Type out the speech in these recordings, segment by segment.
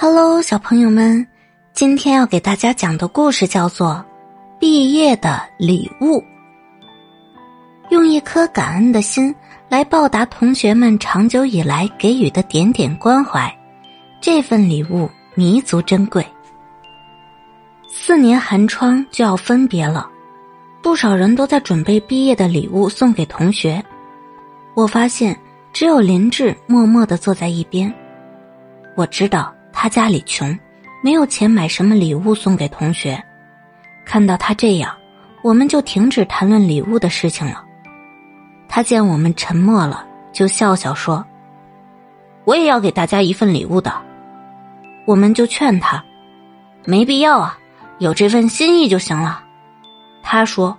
Hello，小朋友们，今天要给大家讲的故事叫做《毕业的礼物》。用一颗感恩的心来报答同学们长久以来给予的点点关怀，这份礼物弥足珍贵。四年寒窗就要分别了，不少人都在准备毕业的礼物送给同学。我发现只有林志默默的坐在一边。我知道。他家里穷，没有钱买什么礼物送给同学。看到他这样，我们就停止谈论礼物的事情了。他见我们沉默了，就笑笑说：“我也要给大家一份礼物的。”我们就劝他：“没必要啊，有这份心意就行了。”他说：“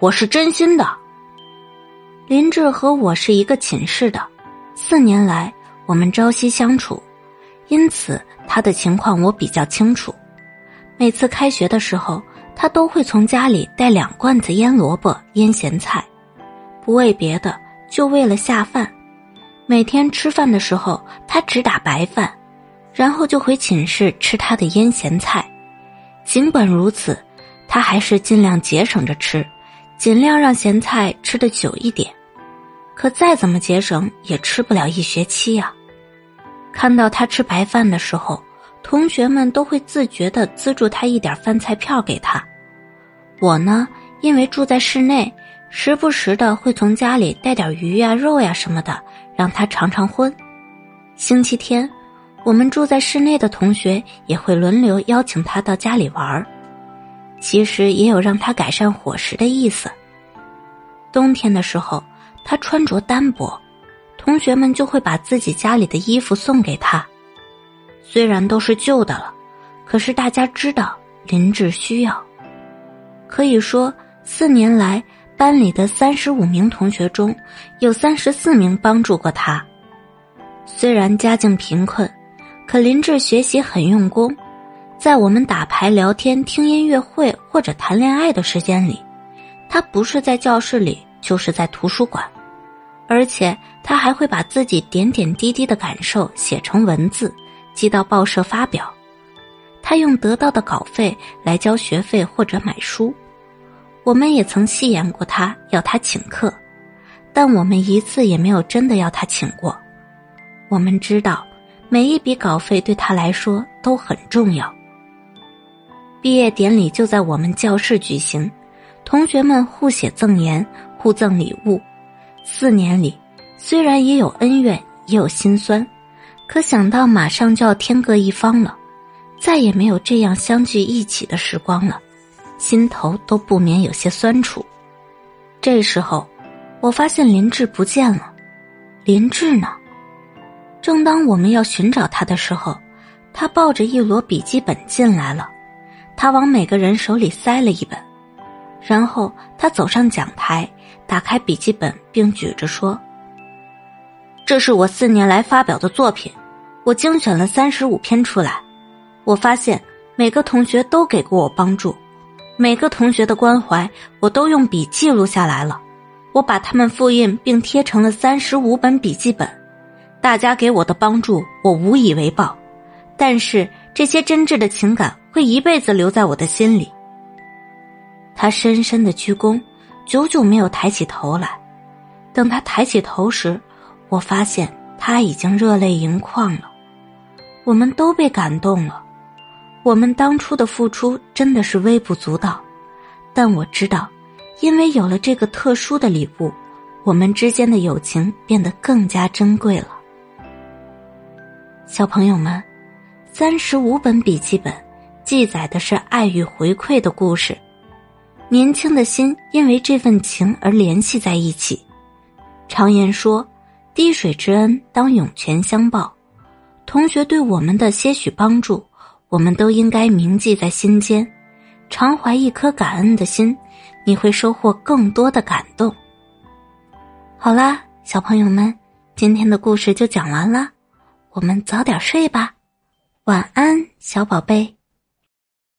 我是真心的。”林志和我是一个寝室的，四年来我们朝夕相处。因此，他的情况我比较清楚。每次开学的时候，他都会从家里带两罐子腌萝卜、腌咸菜，不为别的，就为了下饭。每天吃饭的时候，他只打白饭，然后就回寝室吃他的腌咸菜。尽管如此，他还是尽量节省着吃，尽量让咸菜吃的久一点。可再怎么节省，也吃不了一学期呀。看到他吃白饭的时候，同学们都会自觉的资助他一点饭菜票给他。我呢，因为住在室内，时不时的会从家里带点鱼呀、肉呀什么的，让他尝尝荤。星期天，我们住在室内的同学也会轮流邀请他到家里玩儿，其实也有让他改善伙食的意思。冬天的时候，他穿着单薄。同学们就会把自己家里的衣服送给他，虽然都是旧的了，可是大家知道林志需要。可以说，四年来班里的三十五名同学中有三十四名帮助过他。虽然家境贫困，可林志学习很用功，在我们打牌、聊天、听音乐会或者谈恋爱的时间里，他不是在教室里，就是在图书馆。而且他还会把自己点点滴滴的感受写成文字，寄到报社发表。他用得到的稿费来交学费或者买书。我们也曾戏言过他要他请客，但我们一次也没有真的要他请过。我们知道每一笔稿费对他来说都很重要。毕业典礼就在我们教室举行，同学们互写赠言，互赠礼物。四年里，虽然也有恩怨，也有心酸，可想到马上就要天各一方了，再也没有这样相聚一起的时光了，心头都不免有些酸楚。这时候，我发现林志不见了。林志呢？正当我们要寻找他的时候，他抱着一摞笔记本进来了。他往每个人手里塞了一本，然后他走上讲台。打开笔记本，并举着说：“这是我四年来发表的作品，我精选了三十五篇出来。我发现每个同学都给过我帮助，每个同学的关怀我都用笔记录下来了。我把它们复印并贴成了三十五本笔记本。大家给我的帮助，我无以为报，但是这些真挚的情感会一辈子留在我的心里。”他深深的鞠躬。久久没有抬起头来，等他抬起头时，我发现他已经热泪盈眶了。我们都被感动了。我们当初的付出真的是微不足道，但我知道，因为有了这个特殊的礼物，我们之间的友情变得更加珍贵了。小朋友们，三十五本笔记本，记载的是爱与回馈的故事。年轻的心因为这份情而联系在一起。常言说：“滴水之恩，当涌泉相报。”同学对我们的些许帮助，我们都应该铭记在心间，常怀一颗感恩的心，你会收获更多的感动。好啦，小朋友们，今天的故事就讲完了，我们早点睡吧，晚安，小宝贝。